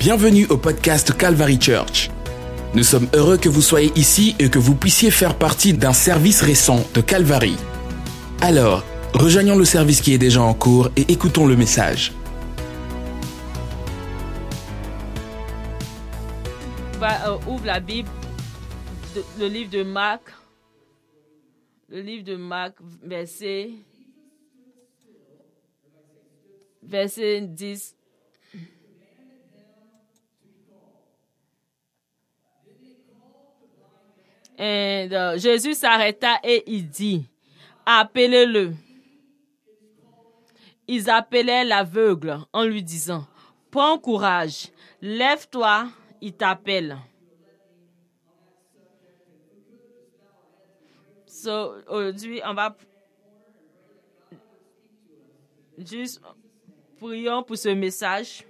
Bienvenue au podcast Calvary Church. Nous sommes heureux que vous soyez ici et que vous puissiez faire partie d'un service récent de Calvary. Alors, rejoignons le service qui est déjà en cours et écoutons le message. Va, euh, ouvre la Bible, le livre de Marc, le livre de Marc, verset, verset 10. Jésus s'arrêta et il dit, appelez-le. Ils appelaient l'aveugle en lui disant, prends courage, lève-toi, il t'appelle. Aujourd'hui, on va juste prions pour ce message.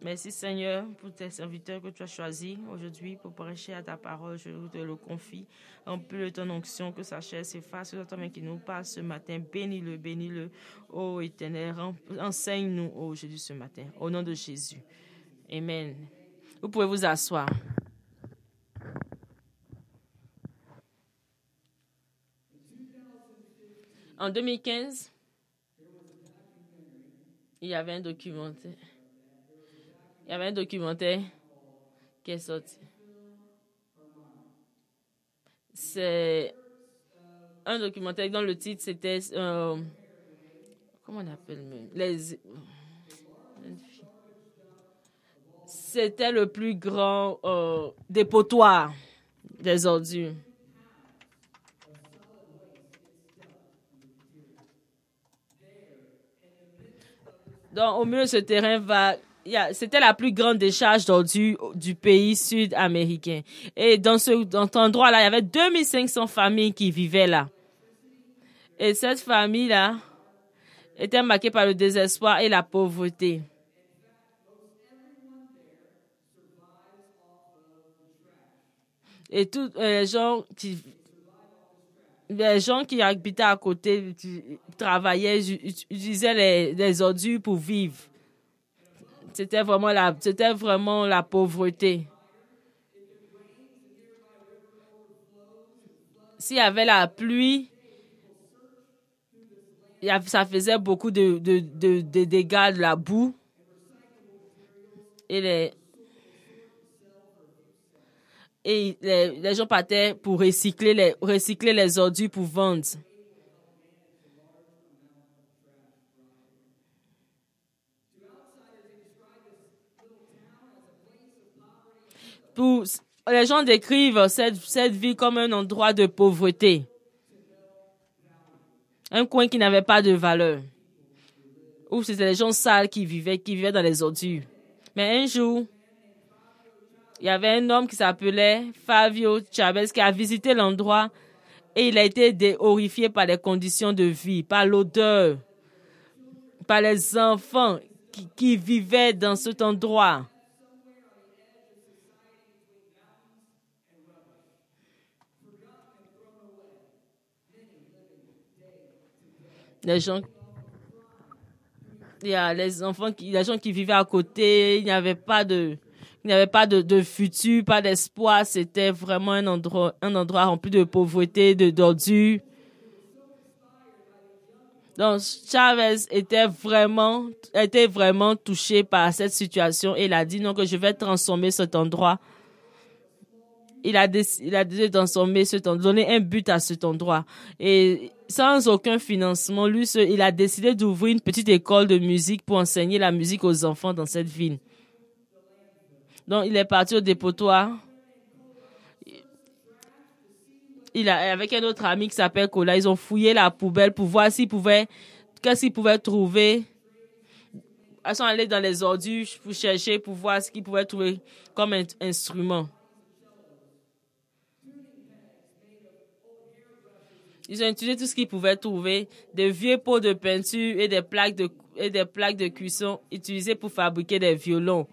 Merci Seigneur pour tes serviteurs que tu as choisis aujourd'hui pour prêcher à ta parole. Je te le confie. Remplis de ton onction, que sa chair s'efface. C'est toi qui nous parle ce matin. Bénis-le, bénis-le. Ô éternel, enseigne-nous, Jésus, ce matin. Au nom de Jésus. Amen. Vous pouvez vous asseoir. En 2015, il y avait un documentaire. Il y avait un documentaire qui est sorti. C'est un documentaire dont le titre c'était. euh, comment on appelle même? Les. C'était le plus grand euh, dépotoir des ordures. Donc, au milieu de ce terrain va. C'était la plus grande décharge d'ordures du pays sud-américain. Et dans, ce, dans cet endroit-là, il y avait 2500 familles qui vivaient là. Et cette famille-là était marquée par le désespoir et la pauvreté. Et tous euh, les gens qui les gens qui habitaient à côté travaillaient, utilisaient les, les ordures pour vivre. C'était vraiment la, pauvreté. S'il y avait la pluie, ça faisait beaucoup de, dégâts, de la boue. Et les, gens partaient pour recycler les ordures pour vendre. Les gens décrivent cette, ville comme un endroit de pauvreté. Un coin qui n'avait pas de valeur. Où c'était les gens sales qui vivaient, qui vivaient dans les ordures. Mais un jour, il y avait un homme qui s'appelait Fabio Chavez qui a visité l'endroit et il a été horrifié par les conditions de vie, par l'odeur, par les enfants qui vivaient dans cet endroit. Les gens il y a les enfants qui, les gens qui vivaient à côté, il n'y avait pas de, il n'y avait pas de, futur, pas d'espoir. C'était vraiment un endroit, un endroit rempli de pauvreté, de d'ordures. Donc, Chavez était vraiment, était vraiment touché par cette situation et il a dit non je vais transformer cet endroit. Il a, déc- il a décidé de transformer cet endroit, donner un but à cet endroit. Et sans aucun financement, lui, il a décidé d'ouvrir une petite école de musique pour enseigner la musique aux enfants dans cette ville. Donc, il est parti au dépotoir. Il a, avec un autre ami qui s'appelle Kola, ils ont fouillé la poubelle pour voir s'ils pouvaient, qu'est-ce qu'ils pouvaient trouver. Ils sont allés dans les ordures pour chercher, pour voir ce qu'ils pouvaient trouver comme instrument. Ils ont utilisé tout ce qu'ils pouvaient trouver, des vieux pots de peinture et des plaques de, et des plaques de cuisson utilisées pour fabriquer des violons.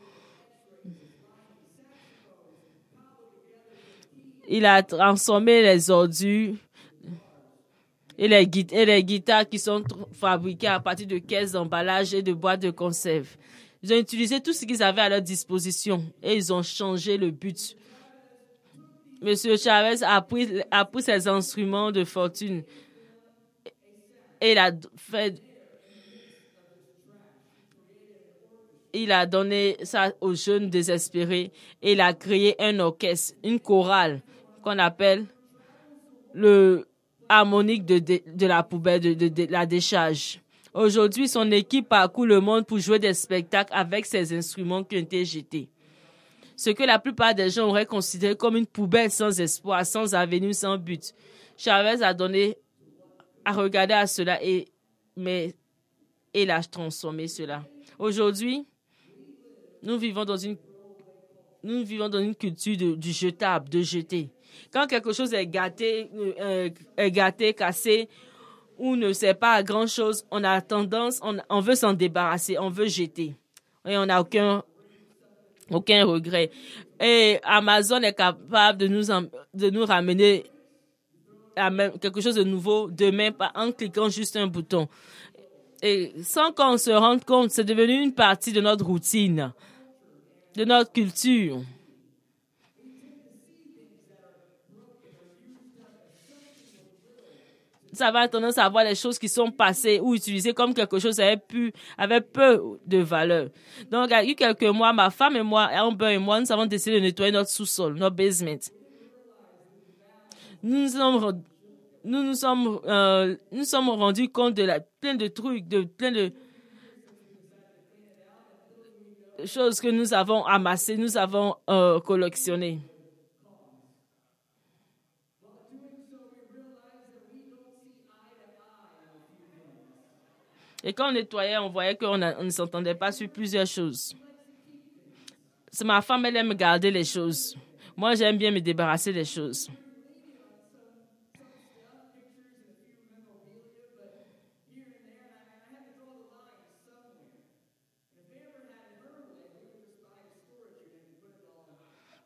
Il a transformé les ordures et les, et les guitares qui sont fabriquées à partir de caisses d'emballage et de boîtes de conserve. Ils ont utilisé tout ce qu'ils avaient à leur disposition et ils ont changé le but. Monsieur Chavez a pris, ses instruments de fortune et il a fait. Il a donné ça aux jeunes désespérés et il a créé un orchestre, une chorale qu'on appelle le harmonique de, la poubelle, de, la décharge. Aujourd'hui, son équipe parcourt le monde pour jouer des spectacles avec ces instruments qui ont été jetés. Ce que la plupart des gens auraient considéré comme une poubelle sans espoir, sans avenir, sans but. Chavez a donné à regarder à cela et mais il a transformé cela. Aujourd'hui, nous vivons dans une nous vivons dans une culture de, du jetable, de jeter. Quand quelque chose est gâté, euh, est gâté, cassé ou ne sert pas à grand chose, on a tendance, on, on veut s'en débarrasser, on veut jeter. Et on n'a aucun, aucun regret. Et Amazon est capable de nous, de nous ramener à quelque chose de nouveau demain en cliquant juste un bouton. Et sans qu'on se rende compte, c'est devenu une partie de notre routine, de notre culture. Ça va tendance à voir les choses qui sont passées ou utilisées comme quelque chose avait pu, avait peu de valeur. Donc, il y a eu quelques mois, ma femme et moi, Amber et moi, nous avons décidé de nettoyer notre sous-sol, notre basement. Nous nous sommes, nous nous sommes, euh, nous sommes rendus compte de plein de trucs, de plein de choses que nous avons amassées, nous avons euh, collectionnées. Et quand on nettoyait, on voyait qu'on on ne s'entendait pas sur plusieurs choses. C'est ma femme, elle aime garder les choses. Moi, j'aime bien me débarrasser des choses.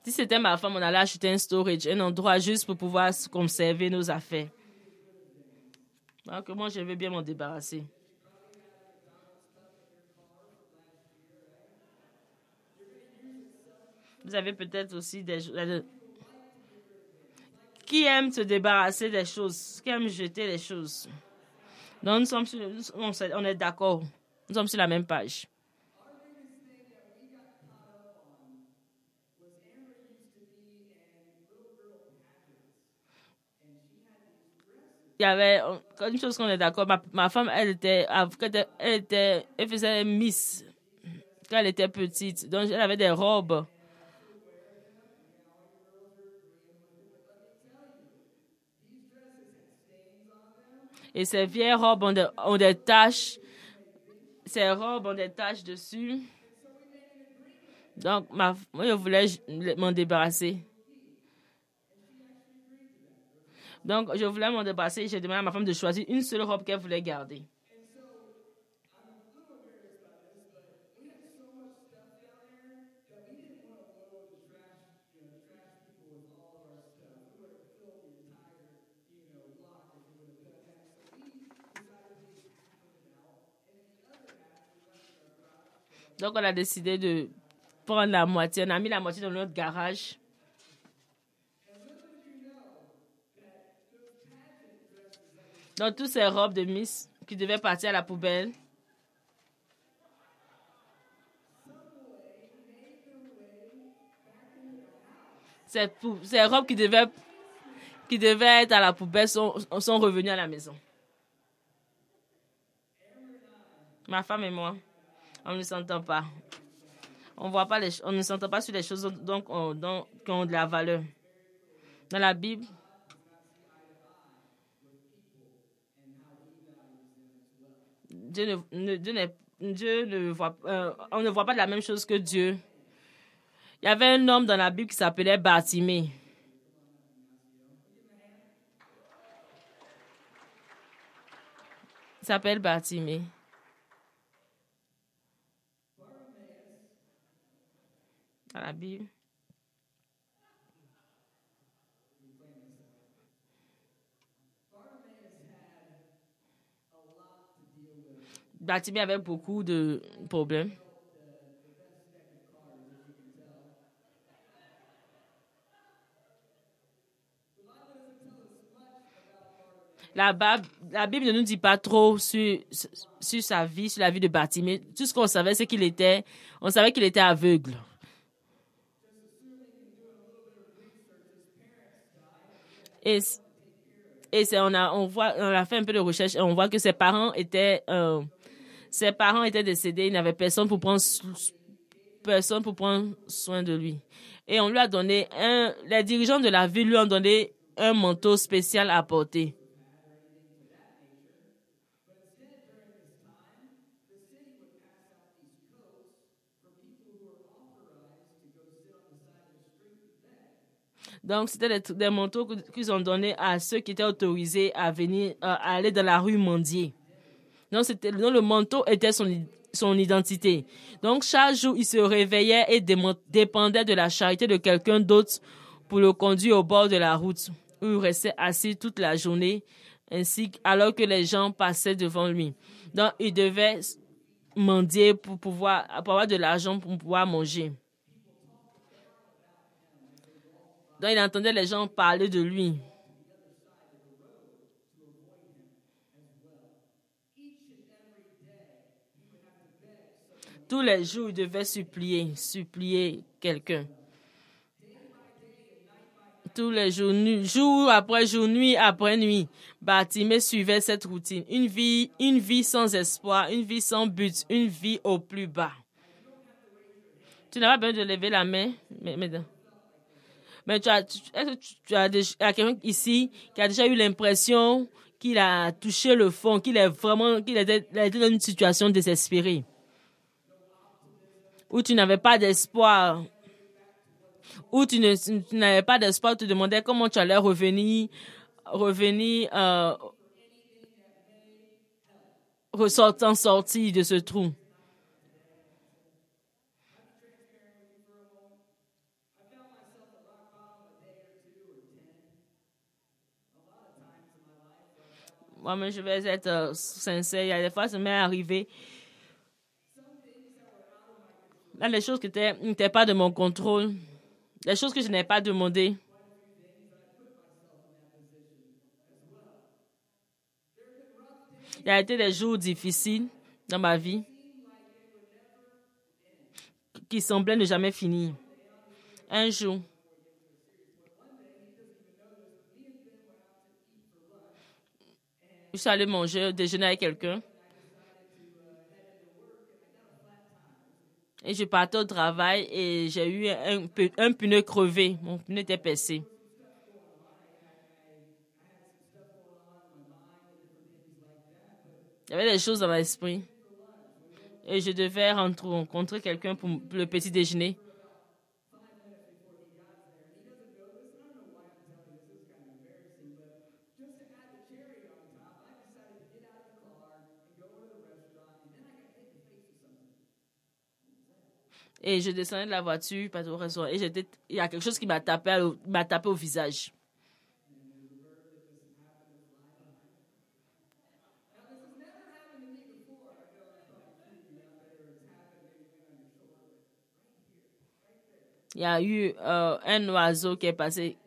Si c'était ma femme, on allait acheter un storage, un endroit juste pour pouvoir conserver nos affaires. Donc, moi, je veux bien m'en débarrasser. Vous avez peut-être aussi des qui aiment se débarrasser des choses, qui aiment jeter les choses. Donc, nous sommes on est d'accord. Nous sommes sur la même page. il y avait une chose qu'on est d'accord. Ma, ma, femme, elle était, elle était, elle faisait Miss quand elle était petite. Donc, elle avait des robes. Et ces vieilles robes ont des, taches. Ces robes ont des taches dessus. Donc, ma, moi, je voulais m'en débarrasser. Donc, je voulais m'en débarrasser. J'ai demandé à ma femme de choisir une seule robe qu'elle voulait garder. Donc, on a décidé de prendre la moitié. On a mis la moitié dans notre garage. Donc, toutes ces robes de Miss qui devaient partir à la poubelle. Ces, ces robes qui devaient, être à la poubelle sont, sont revenues à la maison. Ma femme et moi, on ne s'entend pas. On voit pas on ne s'entend pas sur les choses donc, on, qui ont de la valeur. Dans la Bible, Dieu ne, Dieu voit, euh, on ne voit pas la même chose que Dieu. Il y avait un homme dans la Bible qui s'appelait Bartimée. Il s'appelle Bartimée. dans la Bible. Bartimée avait beaucoup de problèmes. La, la Bible ne nous dit pas trop sur, sur, sa vie, sur la vie de Bartimée. Tout ce qu'on savait, c'est qu'il était, on savait qu'il était aveugle. Et, et on a, on voit, on a fait un peu de recherche et on voit que ses parents étaient, euh, ses parents étaient décédés. Il n'avait personne pour prendre, personne pour prendre soin de lui. Et on lui a donné un, les dirigeants de la ville lui ont donné un manteau spécial à porter. Donc, c'était des, manteaux qu'ils ont donnés à ceux qui étaient autorisés à venir, euh, aller dans la rue mendier. Donc, le manteau était son, identité. Donc, chaque jour, il se réveillait et dépendait de la charité de quelqu'un d'autre pour le conduire au bord de la route, où il restait assis toute la journée, ainsi alors que les gens passaient devant lui. Donc, il devait mendier pour pouvoir, avoir de l'argent pour pouvoir manger. Donc, il entendait les gens parler de lui. Tous les jours, il devait supplier, supplier quelqu'un. Tous les jours, jour après jour, nuit après nuit, Bartimée suivait cette routine. Une vie, une vie sans espoir, une vie sans but, une vie au plus bas. Tu n'as pas besoin de lever la main, mais, mais tu as, est-ce que tu, as, déjà- quelqu'un ici qui a déjà eu l'impression qu'il a touché le fond, qu'il est vraiment, qu'il était, dans une situation désespérée, où tu n'avais pas d'espoir, où tu n'avais pas d'espoir, tu te demandais comment tu allais revenir, revenir, euh, ressortant, sortir de ce trou? Moi, mais je vais être euh, sincère. Il y a des fois, ça m'est arrivé. Là, les choses qui étaient- n'étaient pas de mon contrôle, les choses que je n'ai pas demandées. Il y a été des jours difficiles dans ma vie qui semblaient ne jamais finir. Un jour, je suis allée manger, déjeuner avec quelqu'un. Et je partais au travail et j'ai eu un, un pneu crevé. Mon pneu était percé. Il y avait des choses dans l'esprit. Et je devais rencontrer quelqu'un pour le petit déjeuner. Et je descendais de la voiture, pas de raison. Et j'étais, il y a quelque chose qui m'a tapé, m'a tapé au visage. Il y a eu euh, un oiseau qui est passé.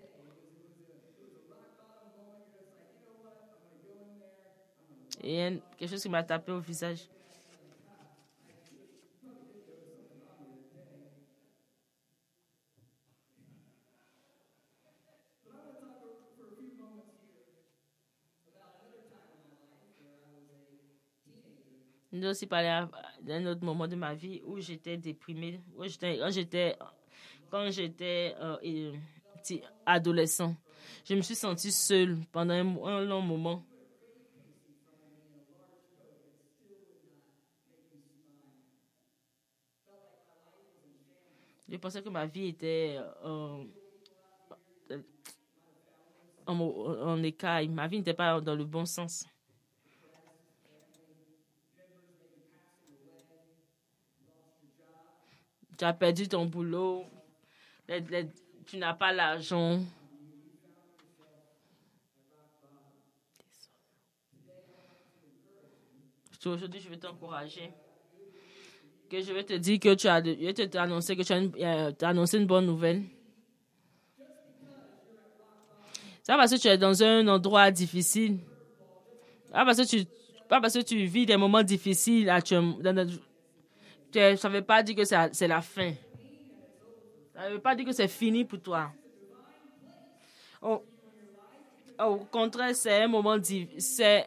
Et un- quelque chose qui m'a tapé au visage. Dois aussi parler à- d'un autre moment de ma vie où j'étais déprimée, où j'étais, quand j'étais, euh, adolescent. Je me suis sentie seule pendant un, un long moment. Je pensais que ma vie était euh, en, en écaille. Ma vie n'était pas dans le bon sens. Tu as perdu ton boulot, tu n'as pas l'argent. Aujourd'hui, je vais t'encourager. Que je vais te dire que tu as, je vais te t'annoncer que tu as, une- euh, annoncé une bonne nouvelle. Pas parce que tu es dans un endroit difficile Pas parce que tu, pas parce que tu vis des moments difficiles, actuellement, ça ne veut pas dire que c'est la fin. Ça ne veut pas dire que c'est fini pour toi. Au, au contraire, c'est un moment c'est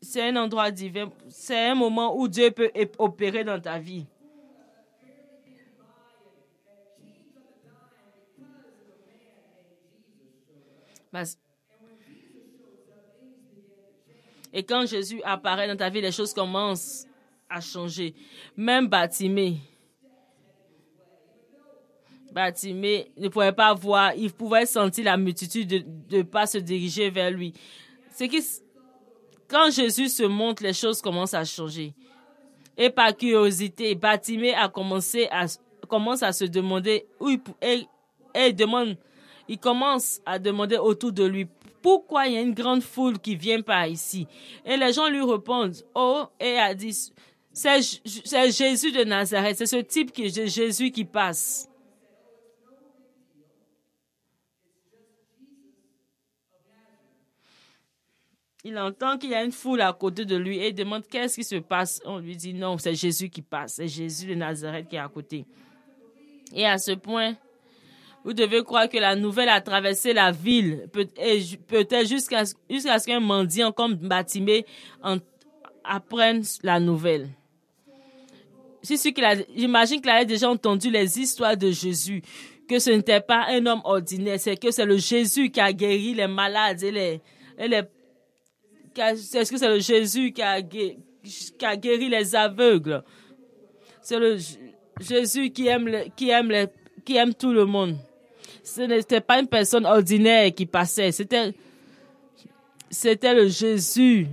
c'est un endroit divin. C'est un moment où Dieu peut opérer dans ta vie. Et quand Jésus apparaît dans ta vie, les choses commencent à changer. Même Batimé, Batimé ne pouvait pas voir, il pouvait sentir la multitude de ne pas se diriger vers lui. C'est qui, quand Jésus se montre, les choses commencent à changer. Et par curiosité, Batimé a commencé à, commence à se demander où il, et, et demande, il commence à demander autour de lui pourquoi il y a une grande foule qui vient par ici? Et les gens lui répondent, oh, et a dit, c'est Jésus de Nazareth, c'est ce type est Jésus qui passe. Il entend qu'il y a une foule à côté de lui et demande qu'est-ce qui se passe? On lui dit non, c'est Jésus qui passe, c'est Jésus de Nazareth qui est à côté. Et à ce point, vous devez croire que la nouvelle a traversé la ville, peut-être jusqu'à ce qu'un mendiant comme Batimé en- apprenne la nouvelle. A, j'imagine qu'il avait déjà entendu les histoires de Jésus, que ce n'était pas un homme ordinaire, c'est que c'est le Jésus qui a guéri les malades et les, et les a- est-ce que c'est le Jésus qui a, gué- qui a guéri les aveugles? C'est le Jésus qui aime, le- qui, aime qui aime tout le monde. Ce n'était pas une personne ordinaire qui passait. C'était, c'était le Jésus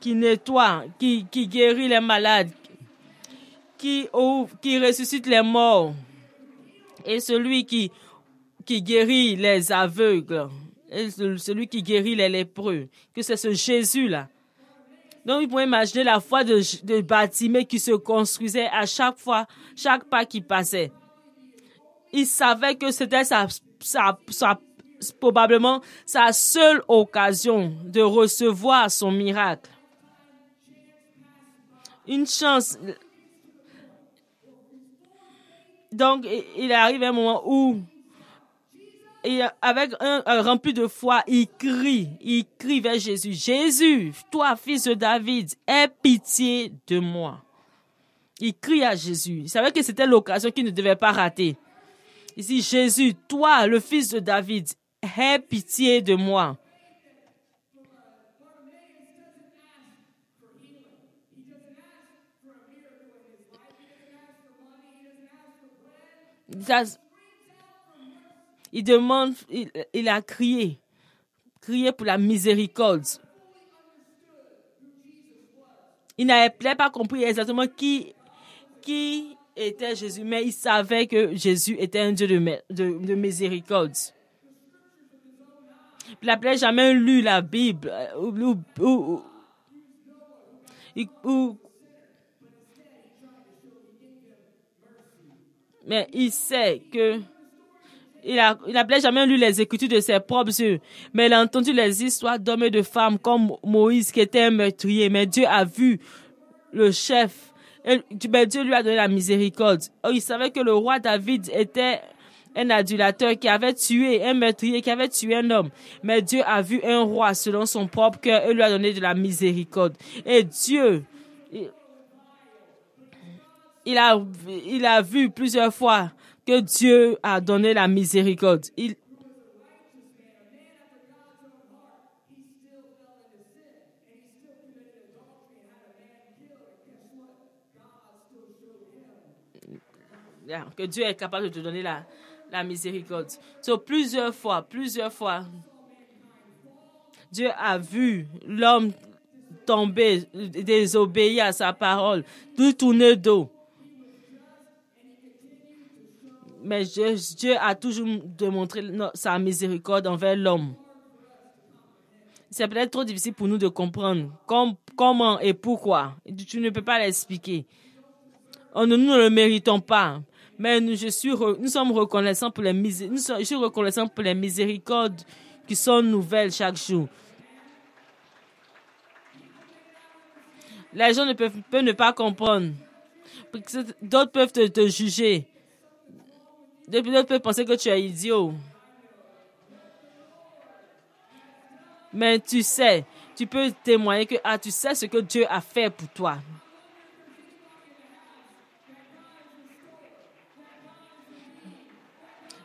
qui nettoie, qui, qui guérit les malades, qui ouvre, qui ressuscite les morts. Et celui qui, qui guérit les aveugles, et ce- celui qui guérit les lépreux, que c'est ce Jésus-là. Donc, vous pouvez imaginer la foi de, de qui se construisait à chaque fois, chaque pas qui passait. Il savait que c'était sa, sa, sa- probablement sa seule occasion de recevoir son miracle. Une chance. Donc, il- arrive un moment où avec un, un rempli de foi, il crie, il crie vers Jésus. Jésus, toi, fils de David, aie pitié de moi. Il crie à Jésus. Il savait que c'était l'occasion qu'il ne devait pas rater. Il dit, Jésus, toi, le fils de David, aie pitié de moi. Il demande, il, a crié, crié pour la miséricorde. Il n'avait pas compris exactement qui, qui était Jésus, mais il savait que Jésus était un Dieu de, mi- de, de miséricorde. Il n'avait jamais lu la Bible euh, ou- mais il sait que il a, il n'a jamais lu les écritures de ses propres yeux, mais il a entendu les histoires d'hommes et de femmes comme Moïse qui était un meurtrier, mais Dieu a vu le chef, et, mais Dieu lui a donné la miséricorde. Il savait que le roi David était un adulateur qui avait tué, un meurtrier qui avait tué un homme, mais Dieu a vu un roi selon son propre cœur et lui a donné de la miséricorde. Et Dieu, il a, il a vu plusieurs fois que Dieu a donné la miséricorde. Que Dieu est capable de te donner la, la miséricorde. So, plusieurs fois, plusieurs fois, Dieu a vu l'homme tomber, désobéir à sa parole, tout tourner dos. Mais Dieu, a toujours démontré sa miséricorde envers l'homme. C'est peut-être trop difficile pour nous de comprendre com- comment et pourquoi? Tu ne peux pas l'expliquer. Oh, nous, ne le méritons pas. Mais nous, je suis nous sommes reconnaissants pour les nous sommes- je suis reconnaissant pour les miséricordes qui sont nouvelles chaque jour. Les gens ne peuvent, ne pas comprendre. D'autres peuvent te juger. D'autres peuvent penser que tu es idiot. Mais tu sais, tu peux témoigner que ah, tu sais ce que Dieu a fait pour toi.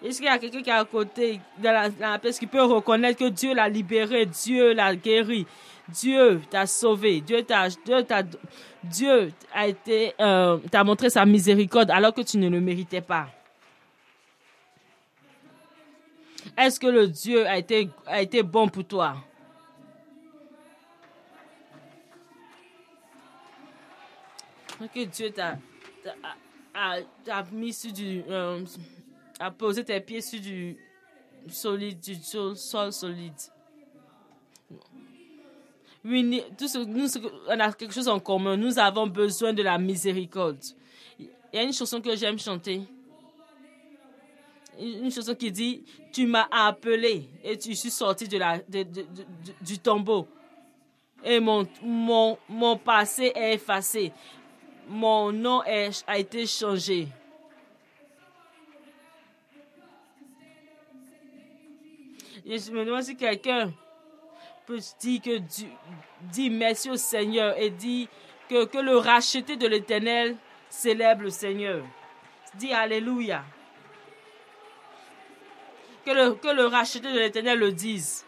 Est-ce qu'il y a quelqu'un qui est à côté de la, la pièce qui peut reconnaître que Dieu l'a libéré, Dieu l'a guéri, Dieu t'a sauvé, Dieu t'a, Dieu t'a, Dieu a été, euh, t'a montré sa miséricorde alors que tu ne le méritais pas? Est-ce que le Dieu a été, a été bon pour toi? Que Dieu t'a, mis sur du, euh, à poser tes pieds sur du solide, du sol, solide. Oui, nous, on a quelque chose en commun. Nous avons besoin de la miséricorde. Il y a une chanson que j'aime chanter. Une chanson qui dit Tu m'as appelé et tu suis sorti de la, du tombeau. Et mon, mon, mon passé est effacé mon nom est, a été changé. Je me demande si quelqu'un peut dire que dit merci au Seigneur et dit que, que le racheté de l'éternel célèbre le Seigneur. Dis Alléluia. Que le, que racheté de l'éternel le dise.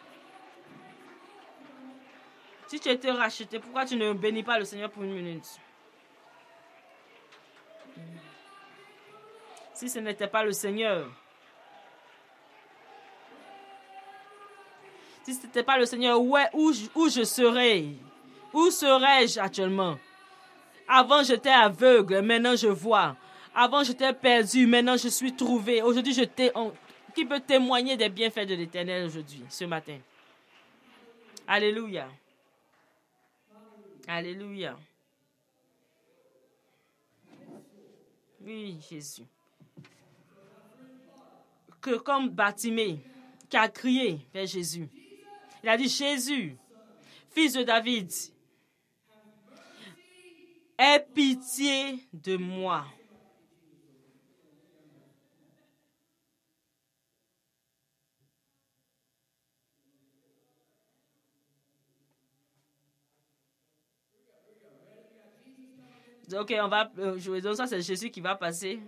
Si tu étais racheté, pourquoi tu ne bénis pas le Seigneur pour une minute? si ce n'était pas le Seigneur. Si ce n'était pas le Seigneur, où, où, où je serais? Où serais-je actuellement? Avant, j'étais aveugle, maintenant je vois. Avant, j'étais perdu, maintenant je suis trouvé. Aujourd'hui, je t'ai... Qui peut témoigner des bienfaits de l'Éternel aujourd'hui, ce matin Alléluia. Alléluia. Oui, Jésus que comme Batimé, qui a crié vers Jésus. Il a dit, Jésus, fils de David, aie pitié de moi. Ok, on va euh, jouer. Donc ça, c'est Jésus qui va passer.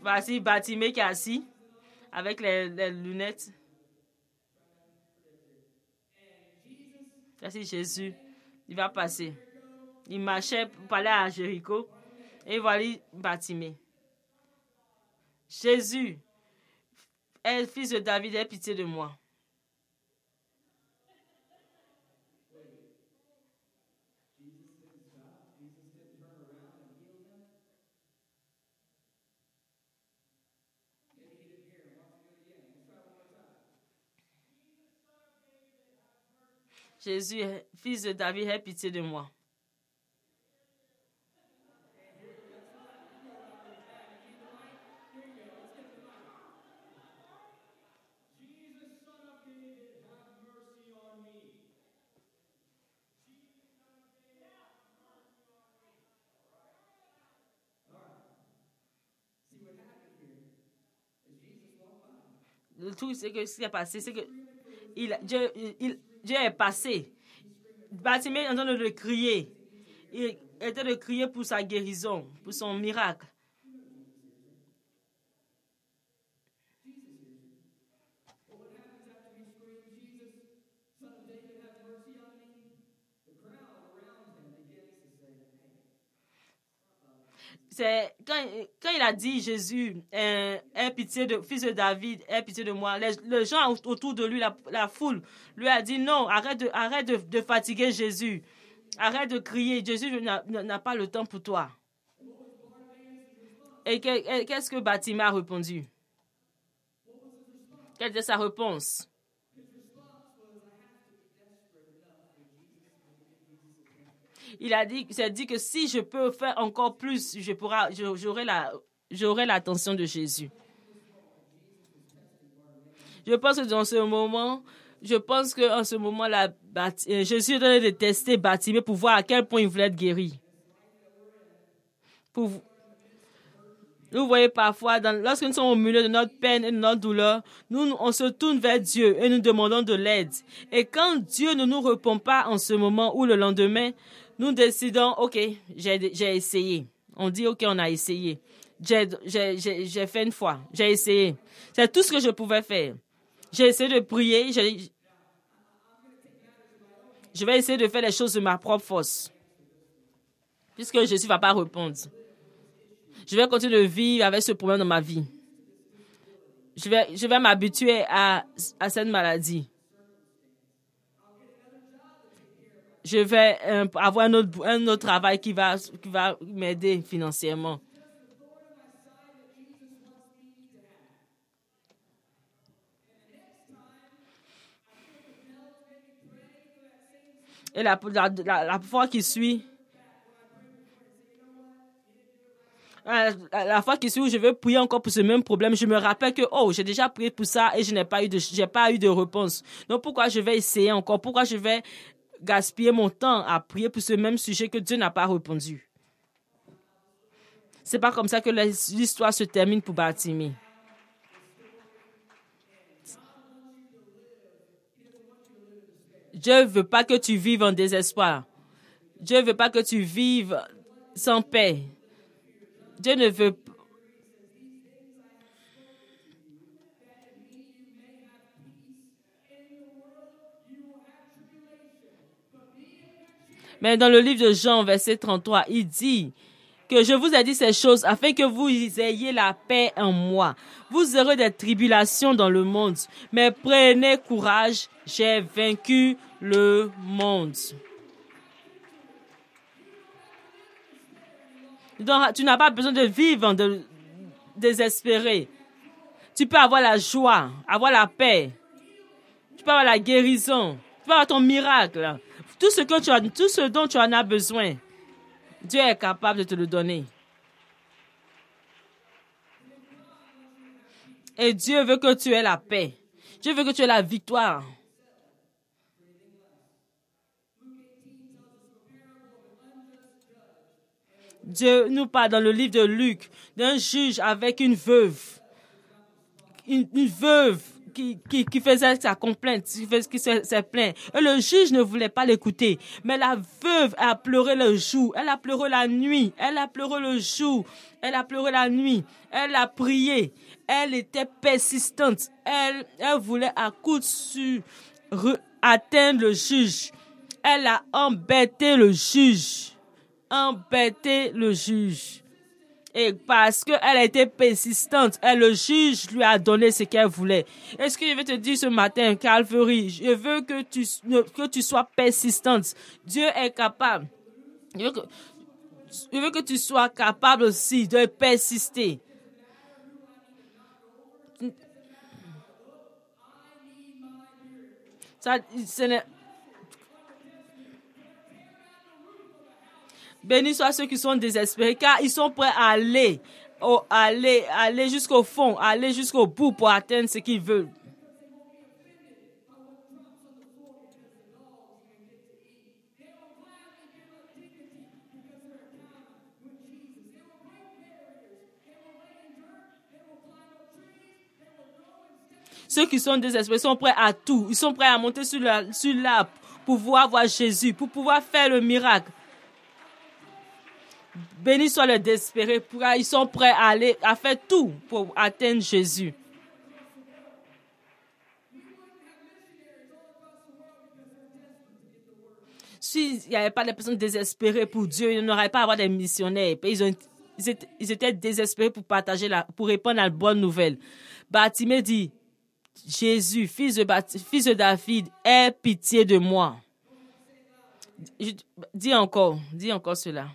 Voici Batimé qui est assis avec les, lunettes. Merci Jésus. Il va passer. Il marchait pour parler à Jéricho. Et voilà Batimé. Jésus, fils de David, aie pitié de moi. Jésus, fils de David, aie pitié de moi. Le que ce qui est passé, c'est que il, Dieu, il, Dieu est passé. Bartimée est en de crier. Il était de crier pour sa guérison, pour son miracle. Quand, il a dit Jésus, pitié de fils de David, aie pitié de moi, les, gens autour de lui, la, foule, lui a dit non, arrête de, arrête de, fatiguer Jésus, arrête de crier, Jésus n'a pas le temps pour toi. Et qu'est-ce que Batima a répondu? Quelle était sa réponse? Il a dit, dit que si je peux faire encore plus, je pourrai, j'aurai la, j'aurai l'attention de Jésus. Je pense que dans ce moment, Je pense qu'en ce moment-là, euh, je suis en train de tester Batimé pour voir à quel point il voulait être guéri. Pour, vous voyez parfois, lorsque nous sommes au milieu de notre peine et de notre douleur, nous, on se tourne vers Dieu et nous demandons de l'aide. Et quand Dieu ne nous répond pas en ce moment ou le lendemain, nous décidons, OK, j'ai essayé. On dit, OK, on a essayé. J'ai fait une fois. J'ai essayé. C'est tout ce que je pouvais faire. J'ai essayé de prier. Je vais essayer de faire les choses de ma propre force. Puisque Jésus ne va pas répondre je vais continuer de vivre avec ce problème dans ma vie. Je vais, je vais m'habituer à, à cette maladie. Je vais euh, avoir un autre, un autre travail qui va, qui va m'aider financièrement. Et la, la, la fois qui suit, la fois qui suit où je veux prier encore pour ce même problème, je me rappelle que, oh, j'ai déjà prié pour ça et je n'ai pas pas eu de réponse. Donc, pourquoi je vais essayer encore? Pourquoi je vais gaspiller mon temps à prier pour ce même sujet que Dieu n'a pas répondu? C'est pas comme ça que l'histoire se termine pour Bartimée. Dieu ne veut pas que tu vives en désespoir. Dieu ne veut pas que tu vives sans paix. Dieu ne veut Mais dans le livre de Jean, verset 33, il dit que je vous ai dit ces choses afin que vous ayez la paix en moi. Vous aurez des tribulations dans le monde, mais prenez courage, j'ai vaincu le monde. tu n'as pas besoin de vivre de désespéré. Tu peux avoir la joie, avoir la paix. Tu peux avoir la guérison. Tu peux avoir ton miracle. Tout ce, dont tu en as besoin, Dieu est capable de te le donner. Et Dieu veut que tu aies la paix. Dieu veut que tu aies la victoire. Dieu nous parle dans le livre de Luc d'un juge avec une veuve. Une, veuve qui, faisait sa complainte, qui, qui s'est plaint. Et le juge ne voulait pas l'écouter. Mais la veuve a pleuré le jour, elle a pleuré la nuit, elle a pleuré le jour, elle a pleuré la nuit, elle a prié, elle était persistante, elle, elle voulait à coup sûr atteindre le juge. Elle a embêté le juge embêter le juge. Et parce qu'elle a été persistante, le juge lui a donné ce qu'elle voulait. Est-ce que je vais te dire ce matin, Calvary, je veux que tu, que tu sois persistante. Dieu est capable. Je veux, que, je veux que tu sois capable aussi de persister. Ça, ce n'est Bénis soient ceux qui sont désespérés, car ils sont prêts à aller, aller, aller jusqu'au fond, aller jusqu'au bout pour atteindre ce qu'ils veulent. Ceux qui sont désespérés sont prêts à tout. Ils sont prêts à monter sur l'arbre pour pouvoir voir Jésus, pour pouvoir faire le miracle. Béni soit le désespéré. Ils sont prêts à aller, à faire tout pour atteindre Jésus. S'il n'y avait pas de personnes désespérées pour Dieu, il n'y aurait pas à avoir des missionnaires. Ils, étaient, désespérés pour partager pour répondre à la bonne nouvelle. Batimé dit, Jésus, fils de, fils de David, aie pitié de moi. dis encore, dis encore cela.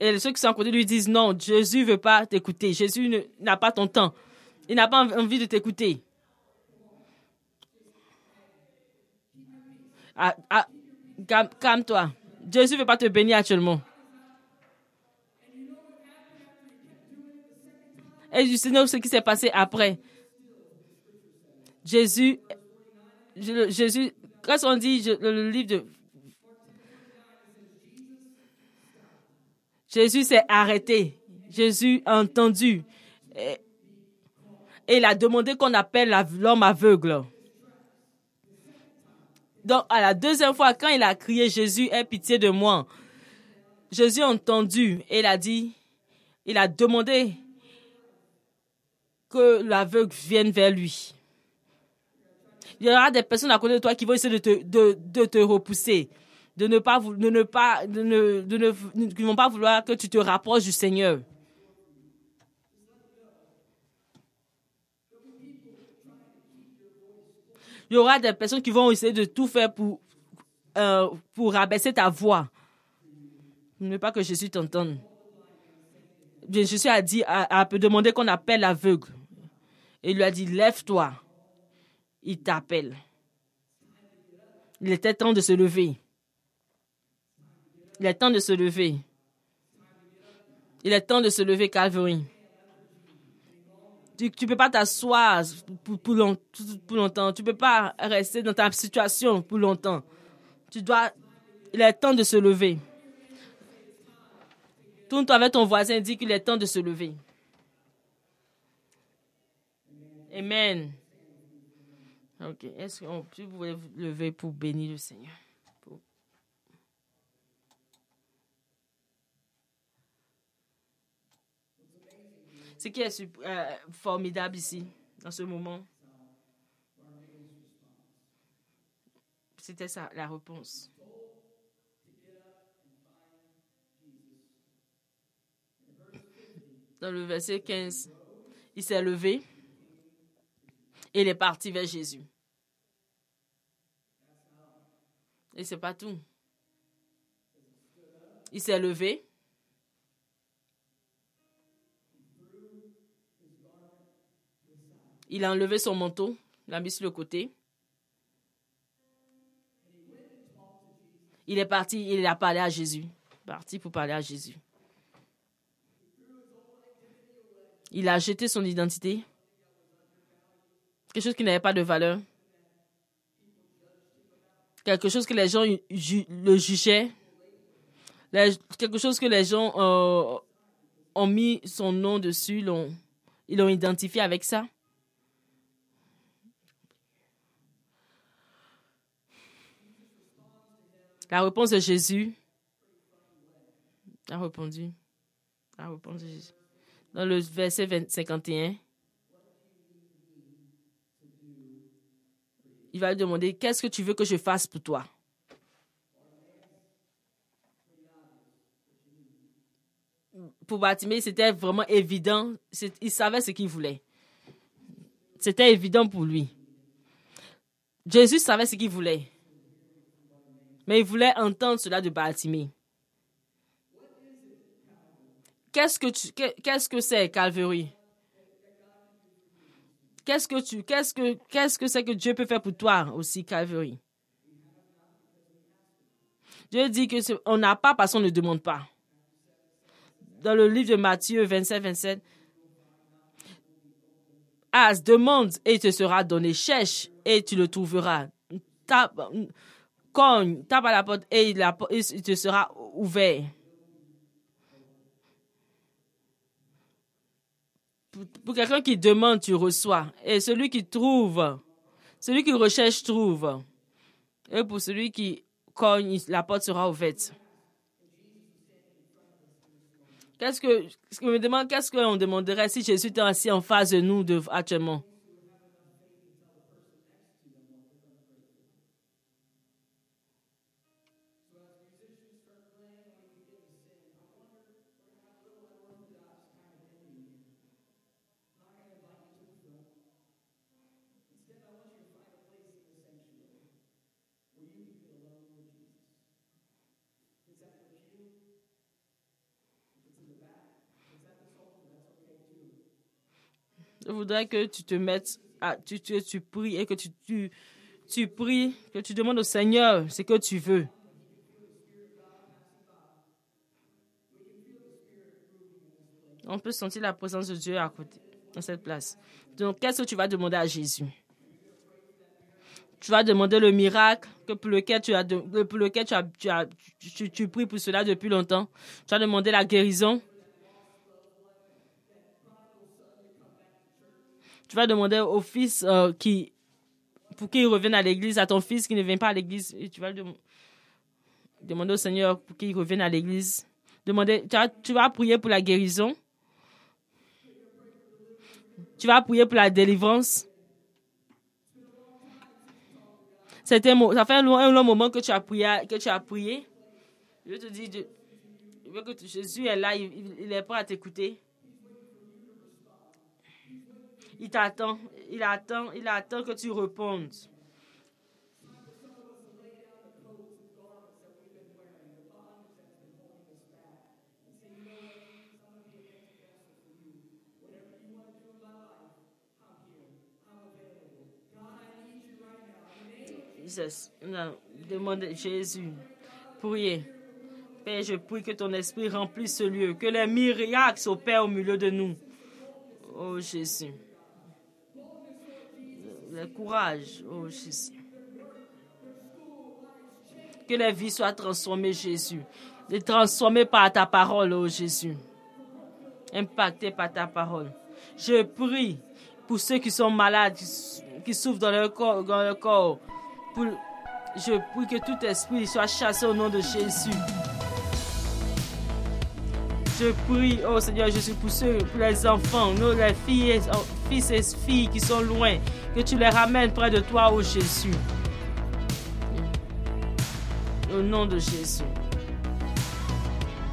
Et ceux qui sont à côté lui disent non, Jésus veut pas t'écouter. Jésus n'a pas ton temps. Il n'a pas envie de t'écouter. Calme- Calme-toi. Jésus veut pas te bénir actuellement. Et du Seigneur, ce qui s'est passé après. Jésus, je- Jésus, quand on dit je- le livre de Jésus s'est arrêté. Jésus a entendu. Et, il a demandé qu'on appelle l'homme aveugle. Donc, à la deuxième fois, quand il a crié Jésus, aie pitié de moi, Jésus a entendu et il a dit, il a demandé que l'aveugle vienne vers lui. Il y aura des personnes à côté de toi qui vont essayer te, de te repousser, de ne pas, de ne pas, de ne, de ne, vont pas vouloir que tu te rapproches du Seigneur. Il y aura des personnes qui vont essayer de tout faire pour, euh, pour rabaisser ta voix. Ne pas que Jésus t'entende. Jésus a dit, a, a demandé qu'on appelle l'aveugle. Et il lui a dit, lève-toi. Il t'appelle. Il était temps de se lever. Il est temps de se lever. Il est temps de se lever, Calvary. Tu ne peux pas t'asseoir pour, pour, long- pour longtemps. Tu ne peux pas rester dans ta situation pour longtemps. Tu dois. Il est temps de se lever. Tourne-toi avec ton voisin, dis qu'il est temps de se lever. Amen. Ok. Est-ce que vous pouvez vous lever pour bénir le Seigneur? Pour- Ce qui est euh, formidable ici, dans ce moment, c'était ça, la réponse. Dans le verset 15, il s'est levé et il est parti vers Jésus. Et c'est pas tout. Il s'est levé. Il a enlevé son manteau, l'a mis sur le côté. Il est parti, il a parlé à Jésus. Parti pour parler à Jésus. Il a jeté son identité. Quelque chose qui n'avait pas de valeur. Quelque chose que les gens le jugeaient. Quelque chose que les gens euh, ont mis son nom dessus, ils l'ont identifié avec ça. La réponse de Jésus a répondu. La réponse Jésus. Dans le verset 20 51, il va lui demander Qu'est-ce que tu veux que je fasse pour toi? Pour Bartimée, c'était vraiment évident. Il savait ce qu'il voulait. C'était évident pour lui. Jésus savait ce qu'il voulait. Mais il voulait entendre cela de Bartimée. Qu'est-ce que tu, que- qu'est-ce que c'est Calvary? Qu'est-ce que tu, qu'est-ce que, c'est que Dieu peut faire pour toi aussi, Calvary? Dieu dit que on n'a pas parce qu'on ne demande pas. Dans le livre de Matthieu 27, 27, As, demande et il te sera donné. Cherche et tu le trouveras. Cogne, tape à la porte et il, la- il te sera ouvert. Pour, quelqu'un qui demande, tu reçois. Et celui qui trouve, celui qui recherche, trouve. Et pour celui qui cogne, la porte sera ouverte. Qu'est-ce que, je me demande, qu'est-ce qu'on demanderait si Jésus était assis en face de nous actuellement? faudrait que tu te mettes à, tu, tu, tu pries et que tu, tu, tu pries, que tu demandes au Seigneur ce que tu veux. On peut sentir la présence de Dieu à côté, dans cette place. Donc, qu'est-ce que tu vas demander à Jésus? Tu vas demander le miracle que pour lequel tu as, de, pour lequel tu, as, tu, as, tu, tu pries pour cela depuis longtemps. Tu vas demander la guérison Tu vas demander au fils euh, qui, pour qu'il revienne à l'église, à ton fils qui ne vient pas à l'église. Tu vas demander au Seigneur pour qu'il revienne à l'église. Demander, tu vas, prier pour la guérison. Tu vas prier pour la délivrance. C'était, ça fait un long, un long, moment que tu as prié. Que tu as prié. Je te dis, je veux que Jésus est là, il, il est prêt à t'écouter. Il t'attend, il attend, il attend que tu répondes. Jesus. Non, demande Jésus. Priez. Père, je prie que ton esprit remplisse ce lieu, que les miracles s'opèrent au milieu de nous. Oh Jésus. Le courage, oh Jésus. Que les vies soient transformées, Jésus. Et transformées par ta parole, oh Jésus. Impactées par ta parole. Je prie pour ceux qui sont malades, qui souffrent dans leur corps, dans leur corps je prie que tout esprit soit chassé au nom de Jésus. Je prie, oh Seigneur Jésus, pour ceux, pour les enfants, nos les filles, fils et filles qui sont loin, que tu les ramènes près de toi, oh Jésus. Au nom de Jésus.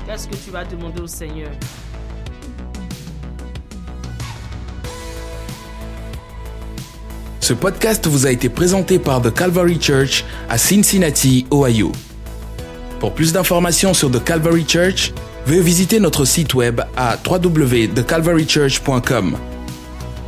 Qu'est-ce que tu vas demander au Seigneur? Ce podcast vous a été présenté par The Calvary Church à Cincinnati, Ohio. Pour plus d'informations sur The Calvary Church, veuillez visiter notre site web à www.thecalvarychurch.com.